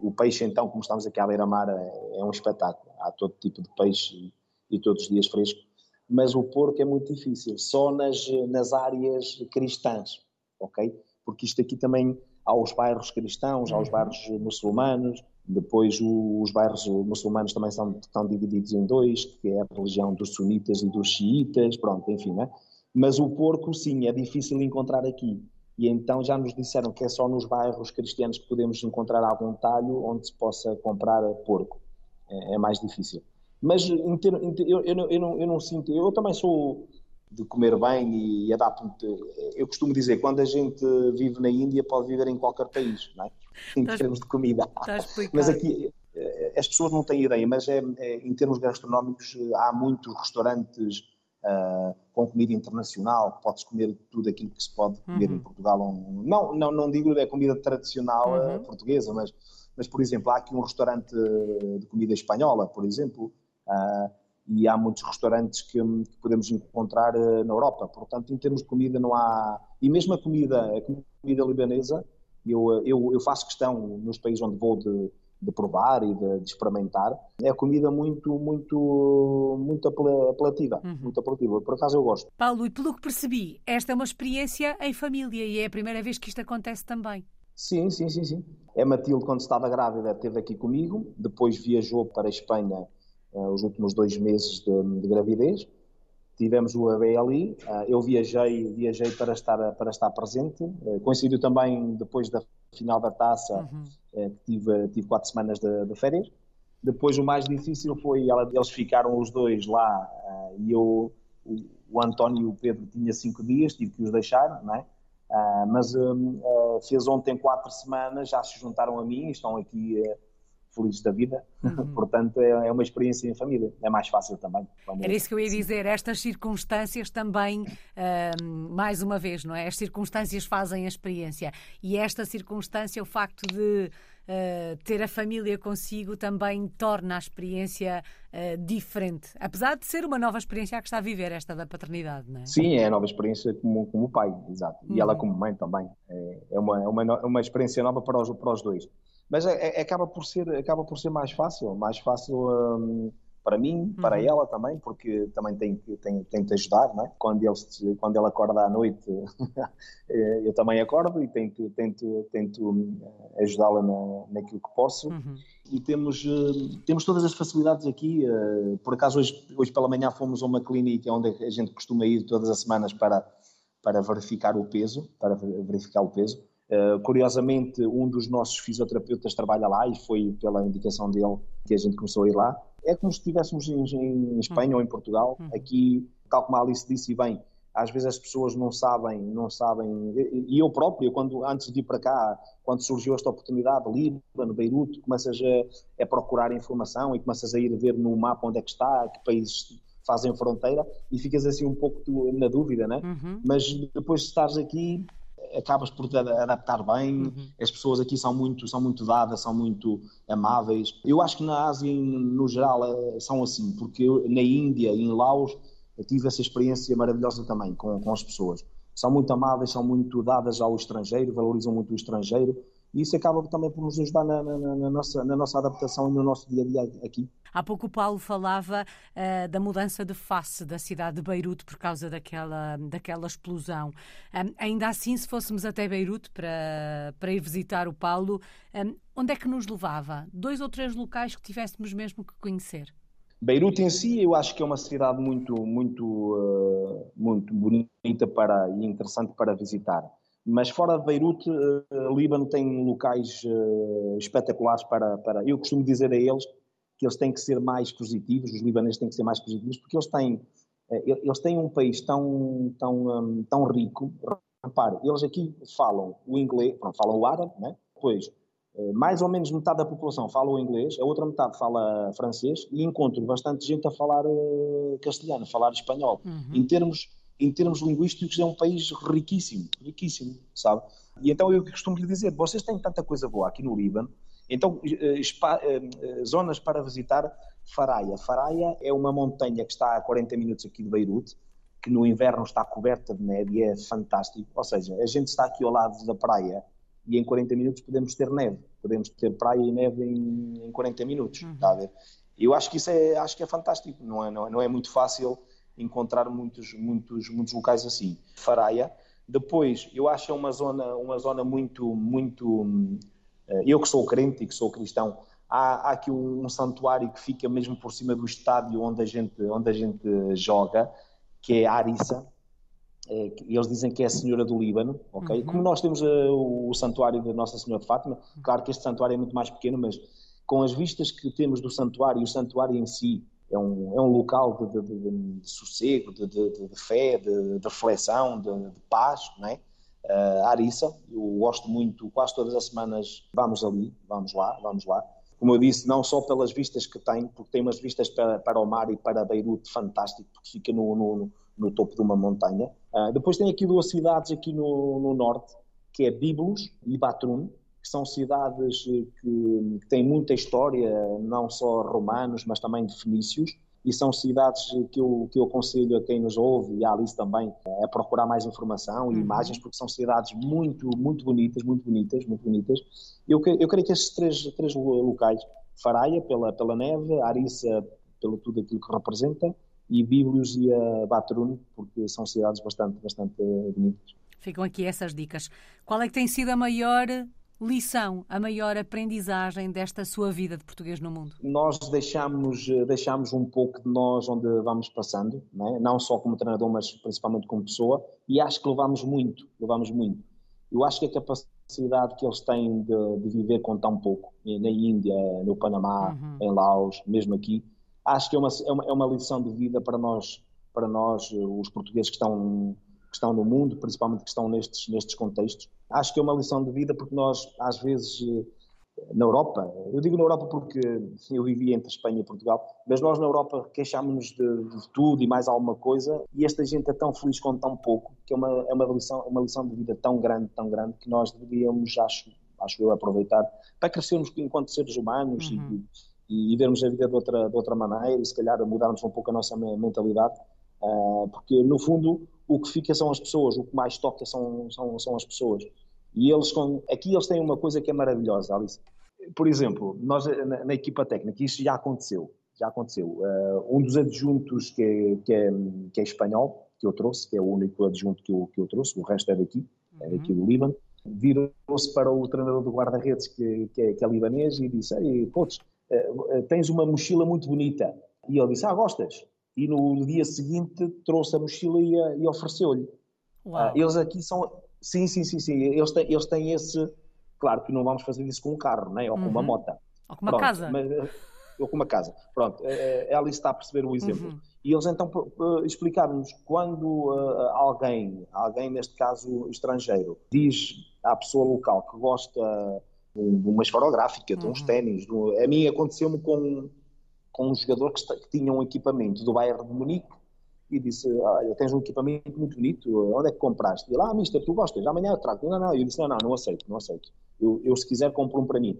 O peixe então, como estamos aqui à beira-mar, é, é, um espetáculo. Há todo tipo de peixe e, e, todos os dias fresco. Mas o porco é muito difícil, só nas, nas áreas cristãs, ok? Porque isto aqui também há os bairros cristãos, há os uhum. bairros muçulmanos, depois os bairros muçulmanos também são, estão divididos em dois, que é a religião dos sunitas e dos xiitas, pronto, enfim, né? Mas o porco, sim, é difícil encontrar aqui. E então já nos disseram que é só nos bairros cristianos que podemos encontrar algum talho onde se possa comprar porco. É, é mais difícil. Mas ter, eu, eu, não, eu, não, eu não sinto, eu também sou de comer bem e adapto-me. Eu costumo dizer, quando a gente vive na Índia, pode viver em qualquer país, não é? em Estás, termos de comida. Mas aqui eh, as pessoas não têm ideia, mas é, é em termos gastronómicos há muitos restaurantes uh, com comida internacional, pode-se comer tudo aquilo que se pode comer uhum. em Portugal. Não, não, não digo é comida tradicional eh, uhum. portuguesa, mas, mas, por exemplo, há aqui um restaurante de comida espanhola, por exemplo, uh, e há muitos restaurantes que, que, podemos encontrar na Europa. Portanto, em termos de comida não há... E mesmo a comida, a comida libanesa, eu, eu, eu faço questão, nos países onde vou, de, de provar e de, de, experimentar. É comida muito, muito, muito apelativa. Uhum. Muito apelativa. Por acaso eu gosto. Paulo, e pelo que percebi, esta é uma experiência em família e é a primeira vez que isto acontece também. Sim, sim, sim, sim. A Matilde, quando estava grávida, esteve aqui comigo, depois viajou para a Espanha uh, os últimos dois meses de, de gravidez tivemos o ABLI, ah, eu viajei, viajei para estar, para estar presente, ah, coincidiu também depois da final da taça, uhum. Que tive, tive quatro semanas de, de, férias. Depois o mais difícil foi, eles ficaram os dois lá e eu, o António e o Pedro tinha cinco dias, tive que os deixar, não é? mas fez ontem quatro semanas, já se juntaram a mim, estão aqui felizes da vida. Uhum. Portanto, é, é, uma experiência em família. É mais fácil também. Era isso que eu ia dizer. Estas circunstâncias também, uh, mais uma vez, não é? As circunstâncias fazem a experiência. E esta circunstância, o facto de Uh, ter a família consigo também torna a experiência uh, diferente, apesar de ser uma nova experiência a que está a viver esta da paternidade, não é? Sim, é a nova experiência como, como pai, exato. E uhum. ela como mãe também. É, é, uma, é uma, uma experiência nova para os, para os dois. Mas é, é, acaba, por ser, acaba por ser mais fácil, mais fácil um, para mim, para uhum. ela também, porque também tem que tem, tem que ajudar, não é? Quando ele, quando ele acorda à noite, eh, eu também acordo e tento, tento, tento hum, ajudá-la na, naquilo que posso. Uhum. E temos, uh, temos todas as facilidades aqui. Uh, por acaso, hoje, hoje pela manhã fomos a uma clínica onde a gente costuma ir todas as semanas para, para verificar o peso, para verificar o peso. Uh, curiosamente, um dos nossos fisioterapeutas trabalha lá e foi pela indicação dele que a gente começou a ir lá. É como se estivéssemos em, em Espanha uhum. ou em Portugal. Uhum. Aqui, tal como a Alice disse bem, às vezes as pessoas não sabem, não sabem, e eu próprio, quando antes de ir para cá, quando surgiu esta oportunidade, Líbano, Beirute, começas a, a, procurar informação e começas a ir ver no mapa onde é que está, que países fazem fronteira e ficas assim um pouco na dúvida, né? Uhum. Mas depois de estares aqui, acabas por te adaptar bem. Uhum. As pessoas aqui são muito, são muito dadas, são muito amáveis. Eu acho que na Ásia, no geral, é, são assim, porque eu, na Índia e em Laos eu tive essa experiência maravilhosa também com, com as pessoas. São muito amáveis, são muito dadas ao estrangeiro, valorizam muito o estrangeiro e isso acaba também por nos ajudar na, na, na, nossa, na nossa adaptação e no nosso dia a dia aqui. Há pouco o Paulo falava uh, da mudança de face da cidade de Beirute por causa daquela, daquela explosão. Um, ainda assim, se fôssemos até Beirute para, para ir visitar o Paulo, um, onde é que nos levava? Dois ou três locais que tivéssemos mesmo que conhecer? Beirute em si, eu acho que é uma cidade muito, muito, uh, muito bonita para, e interessante para visitar. Mas fora de Beirute, uh, Líbano tem locais uh, espetaculares para, para. Eu costumo dizer a eles que eles têm que ser mais positivos, os libaneses têm que ser mais positivos, porque eles têm, eles têm um país tão, tão, um, tão rico. Repare, eles aqui falam o inglês, pronto, falam o árabe, né? depois eh, mais ou menos metade da população fala o inglês, a outra metade fala francês e encontro bastante gente a falar castelhano, a falar espanhol. Uhum. Em, termos, em termos linguísticos é um país riquíssimo, riquíssimo, sabe? E então eu costumo lhe dizer, vocês têm tanta coisa boa aqui no Líbano, então uh, uh, zonas para visitar, Faraia. Faraia é uma montanha que está a 40 minutos aqui de Beirute, que no inverno está coberta de neve e é fantástico. Ou seja, a gente está aqui ao lado da praia e em 40 minutos podemos ter neve, podemos ter praia e neve em, em 40 minutos, uhum. está a ver? Eu acho que isso é, acho que é fantástico, não é, não é, não é muito fácil encontrar muitos, muitos, muitos locais assim. Faraia, depois eu acho é uma zona, uma zona muito, muito, eh, eu que sou crente e que sou cristão, há, há aqui um, um, santuário que fica mesmo por cima do estádio onde a gente, onde a gente joga, que é Arissa, é, eles dizem que é a Senhora do Líbano, ok? Uhum. Como nós temos uh, o santuário da Nossa Senhora de Fátima, claro que este santuário é muito mais pequeno, mas com as vistas que temos do santuário, e o santuário em si é um, é um local de, de, de, de sossego, de, fé, de, reflexão, de, paz, não é? Uh, Arissa, eu gosto muito, quase todas as semanas vamos ali, vamos lá, vamos lá. Como eu disse, não só pelas vistas que tem, porque tem umas vistas para, para o mar e para Beirute fantástico, porque fica no, no no topo de uma montanha. Uh, depois tem aqui duas cidades aqui no, no norte, que é Biblos e Batrun, que são cidades que, que, têm muita história, não só romanos, mas também de fenícios, e são cidades que eu, que eu aconselho a quem nos ouve, e a Alice também, a procurar mais informação e uhum. imagens, porque são cidades muito, muito bonitas, muito bonitas, muito bonitas. Eu, eu creio que estes três, três locais, Faraia pela, pela neve, Arissa pelo tudo aquilo que representa, e Bíblios e a Batrun, porque são cidades bastante, bastante bonitas. Ficam aqui essas dicas. Qual é que tem sido a maior lição, a maior aprendizagem desta sua vida de português no mundo? Nós deixamos, deixamos um pouco de nós onde vamos passando, não, é? não só como treinador, mas principalmente como pessoa, e acho que levamos muito, levamos muito. Eu acho que a capacidade que eles têm de, de viver com tão pouco, na Índia, no Panamá, uhum. em Laos, mesmo aqui, acho que é uma, é uma, é uma lição de vida para nós, para nós, os portugueses que estão, estão no mundo, principalmente que estão nestes, nestes contextos. Acho que é uma lição de vida porque nós, às vezes, na Europa, eu digo na Europa porque eu vivi entre Espanha e Portugal, mas nós na Europa queixámos-nos de, de, tudo e mais alguma coisa, e esta gente é tão feliz com tão pouco, que é uma, é uma, lição, uma lição de vida tão grande, tão grande, que nós deveríamos, acho, acho eu, aproveitar para crescermos enquanto seres humanos uhum. e, e, vermos a vida de outra, de outra maneira e se calhar mudarmos um pouco a nossa mentalidade, uh, porque no fundo o que fica são as pessoas, o que mais toca são, são, são as pessoas. E eles, com, aqui eles têm uma coisa que é maravilhosa, Alice. Por exemplo, nós na, na equipa técnica, isso já aconteceu, já aconteceu. Uh, um dos adjuntos que é, que, é, que é espanhol, que eu trouxe, que é o único adjunto que eu, que eu trouxe, o resto é daqui, é daqui do Líbano, virou-se para o treinador do guarda-redes, que, que, é, que é libanês, e disse: Ei, eh, tens uma mochila muito bonita. E ele disse, ah, gostas? E no dia seguinte trouxe a mochila e, e ofereceu-lhe. Uh, eles aqui são, sim, sim, sim, sim, eles têm, eles têm esse, claro que não vamos fazer isso com um carro, né? ou com uhum. uma moto. Ou com uma Pronto, casa. Mas, eh, ou com uma casa. Pronto, ela está a perceber o exemplo. Uhum. E eles então explicaram-nos quando alguém, alguém neste caso estrangeiro, diz à pessoa local que gosta de uma esferográfica, de uns uhum. ténis. A mim aconteceu-me com, com um jogador que, que, tinha um equipamento do Bayern de Munique e disse, olha, tens um equipamento muito bonito, onde é que compraste? E ele, ah, mister, tu gostas? Amanhã eu trago. Não, não, eu disse, não, não, não aceito, não aceito. Eu, eu se quiser compro um para mim.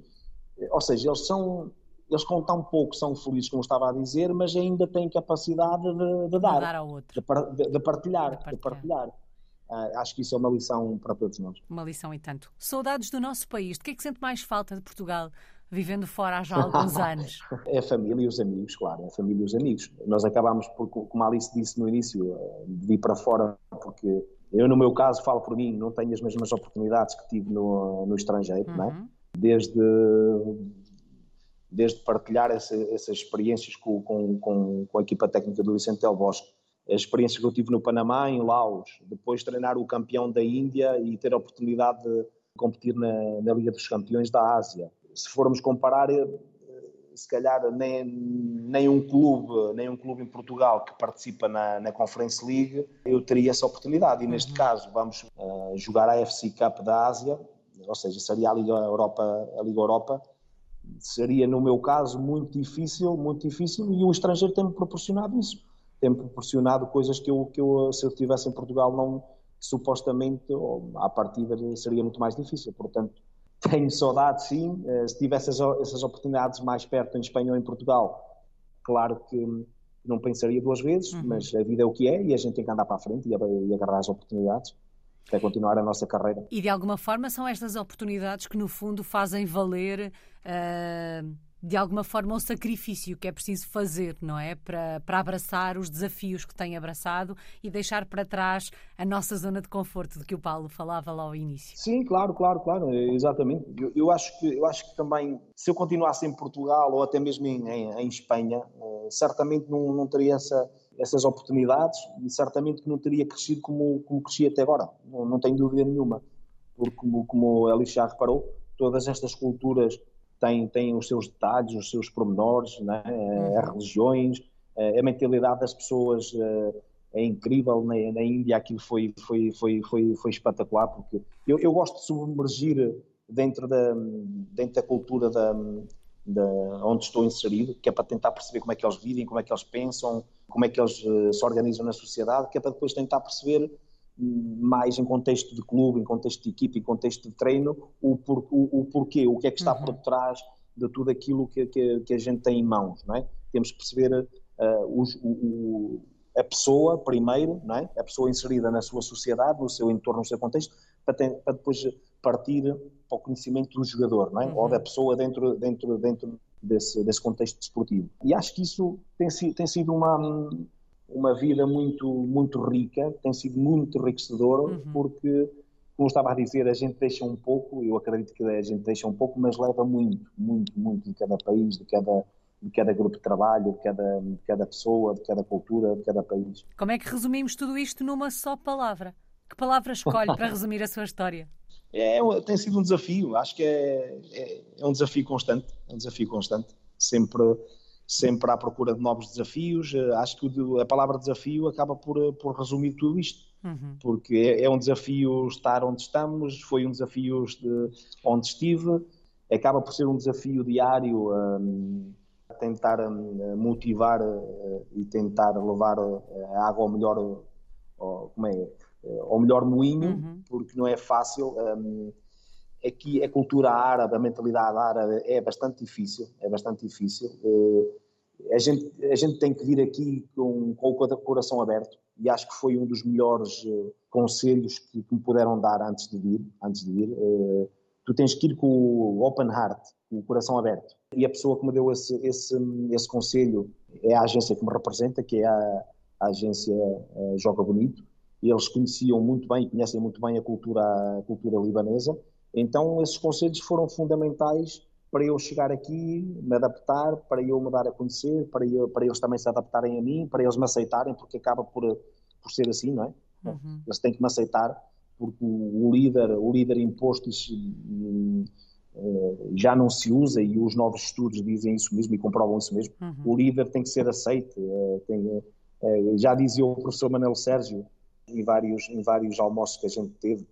Ou seja, eles são, eles com tão pouco são felizes, como estava a dizer, mas ainda têm capacidade de, de dar, de, dar ao outro. De, de, partilhar, de partilhar. De partilhar. Uh, acho que isso é uma lição para todos nós. Uma lição e tanto. Saudades do nosso país. De que é que sente mais falta de Portugal, vivendo fora há já alguns anos? é a família e os amigos, claro. É a família e os amigos. Nós acabámos, por, como a Alice disse no início, ah, de vir para fora, porque eu, no meu caso, falo por mim, não tenho as mesmas oportunidades que tive no, no estrangeiro, uhum. não é? Uhum. Desde desde partilhar essa, essas experiências com, com, com, com, a equipa técnica do Vicente Del Bosque, as experiências que eu tive no Panamá, em Laos, depois treinar o campeão da Índia e ter a oportunidade de competir na, na Liga dos Campeões da Ásia. Se formos comparar, eh, se calhar nem, nem um clube, nem um clube em Portugal que participa na, na Conference League, eu teria essa oportunidade. E neste uhum. caso vamos uh, jogar a FC Cup da Ásia, ou seja, seria a Liga Europa, a Liga Europa seria, no meu caso, muito difícil, muito difícil, e o estrangeiro tem-me proporcionado isso. Tem-me proporcionado coisas que eu, que eu, se eu estivesse em Portugal, não, supostamente, ou, à partida, seria muito mais difícil. Portanto, tenho saudade, sim. Eh, se tivesse essas oportunidades mais perto em Espanha ou em Portugal, claro que não pensaria duas vezes, uhum. mas a vida é o que é e a gente tem que andar para a frente e, agarrar as oportunidades para continuar a nossa carreira. E de alguma forma são estas oportunidades que, no fundo, fazem valer. Uh de alguma forma, o sacrifício que é preciso fazer, não é? Para, para abraçar os desafios que tem abraçado e deixar para trás a nossa zona de conforto de que o Paulo falava lá ao início. Sim, claro, claro, claro, exatamente. Eu, eu acho, que, eu acho que também, se eu continuasse em Portugal ou até mesmo em, em, em Espanha, uh, certamente não, não teria essa, essas oportunidades e certamente não teria crescido como, como cresci até agora, não, não tenho dúvida nenhuma. Porque, como, como a já reparou, todas estas culturas tem, tem os seus detalhes, os seus pormenores, né? uhum. as religiões, a mentalidade das pessoas eh, é incrível. Na, na Índia aquilo foi, foi, foi, foi, foi espetacular, porque eu, eu gosto de submergir dentro da, dentro da cultura da, da, onde estou inserido, que é para tentar perceber como é que eles vivem, como é que eles pensam, como é que eles eh, se organizam na sociedade, que é para depois tentar perceber mais em contexto de clube, em contexto de equipe, em contexto de treino, o, por, o, o porquê, o que é que está uhum. por trás de tudo aquilo que, que, que, a gente tem em mãos, não é? Temos que perceber uh, os, o, a pessoa primeiro, não é? A pessoa inserida na sua sociedade, no seu entorno, no seu contexto, para, ter, para depois partir para o conhecimento do jogador, não é? Uhum. Ou da pessoa dentro, dentro, dentro desse, desse contexto desportivo. E acho que isso tem, tem sido uma uma vida muito, muito rica, tem sido muito enriquecedora, uhum. porque, como estava a dizer, a gente deixa um pouco, eu acredito que a gente deixa um pouco, mas leva muito, muito, muito de cada país, de cada, de cada grupo de trabalho, de cada, de cada pessoa, de cada cultura, de cada país. Como é que resumimos tudo isto numa só palavra? Que palavra escolhe para resumir a sua história? É, tem sido um desafio, acho que é, é, é um desafio constante, é um desafio constante, sempre sempre à procura de novos desafios. Eh, acho que a palavra desafio acaba por, eh, por resumir tudo isto, uhum. porque é, é, um desafio estar onde estamos, foi um desafio de onde estive, acaba por ser um desafio diário um, tentar um, motivar uh, e tentar levar a água ao melhor, uh, como é, ao melhor moinho, uhum. porque não é fácil. Um, aqui a cultura árabe, a mentalidade árabe é bastante difícil, é bastante difícil. Eh, a gente, a gente tem que vir aqui com, com o coração aberto e acho que foi um dos melhores eh, conselhos que, que me puderam dar antes de vir. Antes de vir. Eh, tu tens que ir com o open heart, com o coração aberto. E a pessoa que me deu esse, esse, esse conselho é a agência que me representa, que é a, a agência Joga Bonito. Eles conheciam muito bem conhecem muito bem a cultura, a cultura libanesa então, esses conselhos foram fundamentais para eu chegar aqui, me adaptar, para eu me dar a conhecer, para, eu, para eles também se adaptarem a mim, para eles me aceitarem, porque acaba por, por ser assim, não é? Uhum. Eles têm que me aceitar, porque o líder, o líder imposto eh, já não se usa e os novos estudos dizem isso mesmo e comprovam isso mesmo. Uhum. O líder tem que ser aceito. Eh, tem, eh, já dizia o professor Manuel Sérgio em vários, em vários almoços que a gente teve,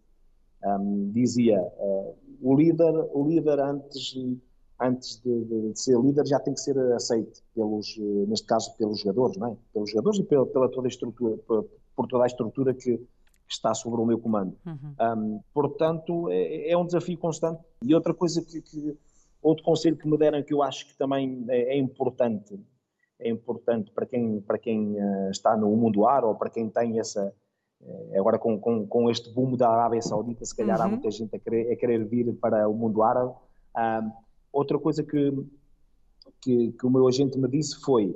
um, dizia uh, o líder, o líder antes, antes de, de, de, ser líder já tem que ser aceito pelos, eh, neste caso pelos jogadores, não é? Pelos jogadores e pela, pela toda a estrutura, por, por toda a estrutura que, que, está sobre o meu comando. Uhum. Um, portanto, é, é, um desafio constante. E outra coisa que, que, outro conselho que me deram que eu acho que também é, é importante, é importante para quem, para quem uh, está no mundo ar ou para quem tem essa agora com, com, com, este boom da Arábia Saudita, se calhar uhum. há muita gente a querer, a querer, vir para o mundo árabe. Um, outra coisa que, que, que, o meu agente me disse foi: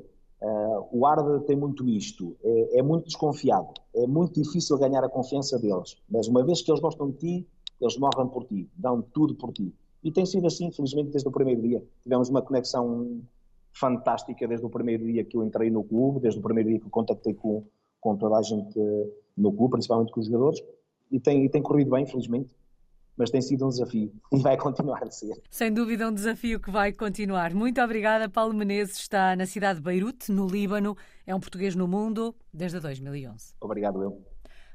uh, o árabe tem muito isto, é, é, muito desconfiado, é muito difícil ganhar a confiança deles, mas uma vez que eles gostam de ti, eles morrem por ti, dão tudo por ti. E tem sido assim, infelizmente, desde o primeiro dia. Tivemos uma conexão fantástica desde o primeiro dia que eu entrei no clube, desde o primeiro dia que eu contactei com, com toda a gente no clube, principalmente com os jogadores, e tem, e tem corrido bem, infelizmente mas tem sido um desafio e vai continuar a ser. Sem dúvida, um desafio que vai continuar. Muito obrigada. Paulo Menezes está na cidade de Beirute, no Líbano. É um português no mundo desde 2011. Obrigado, eu.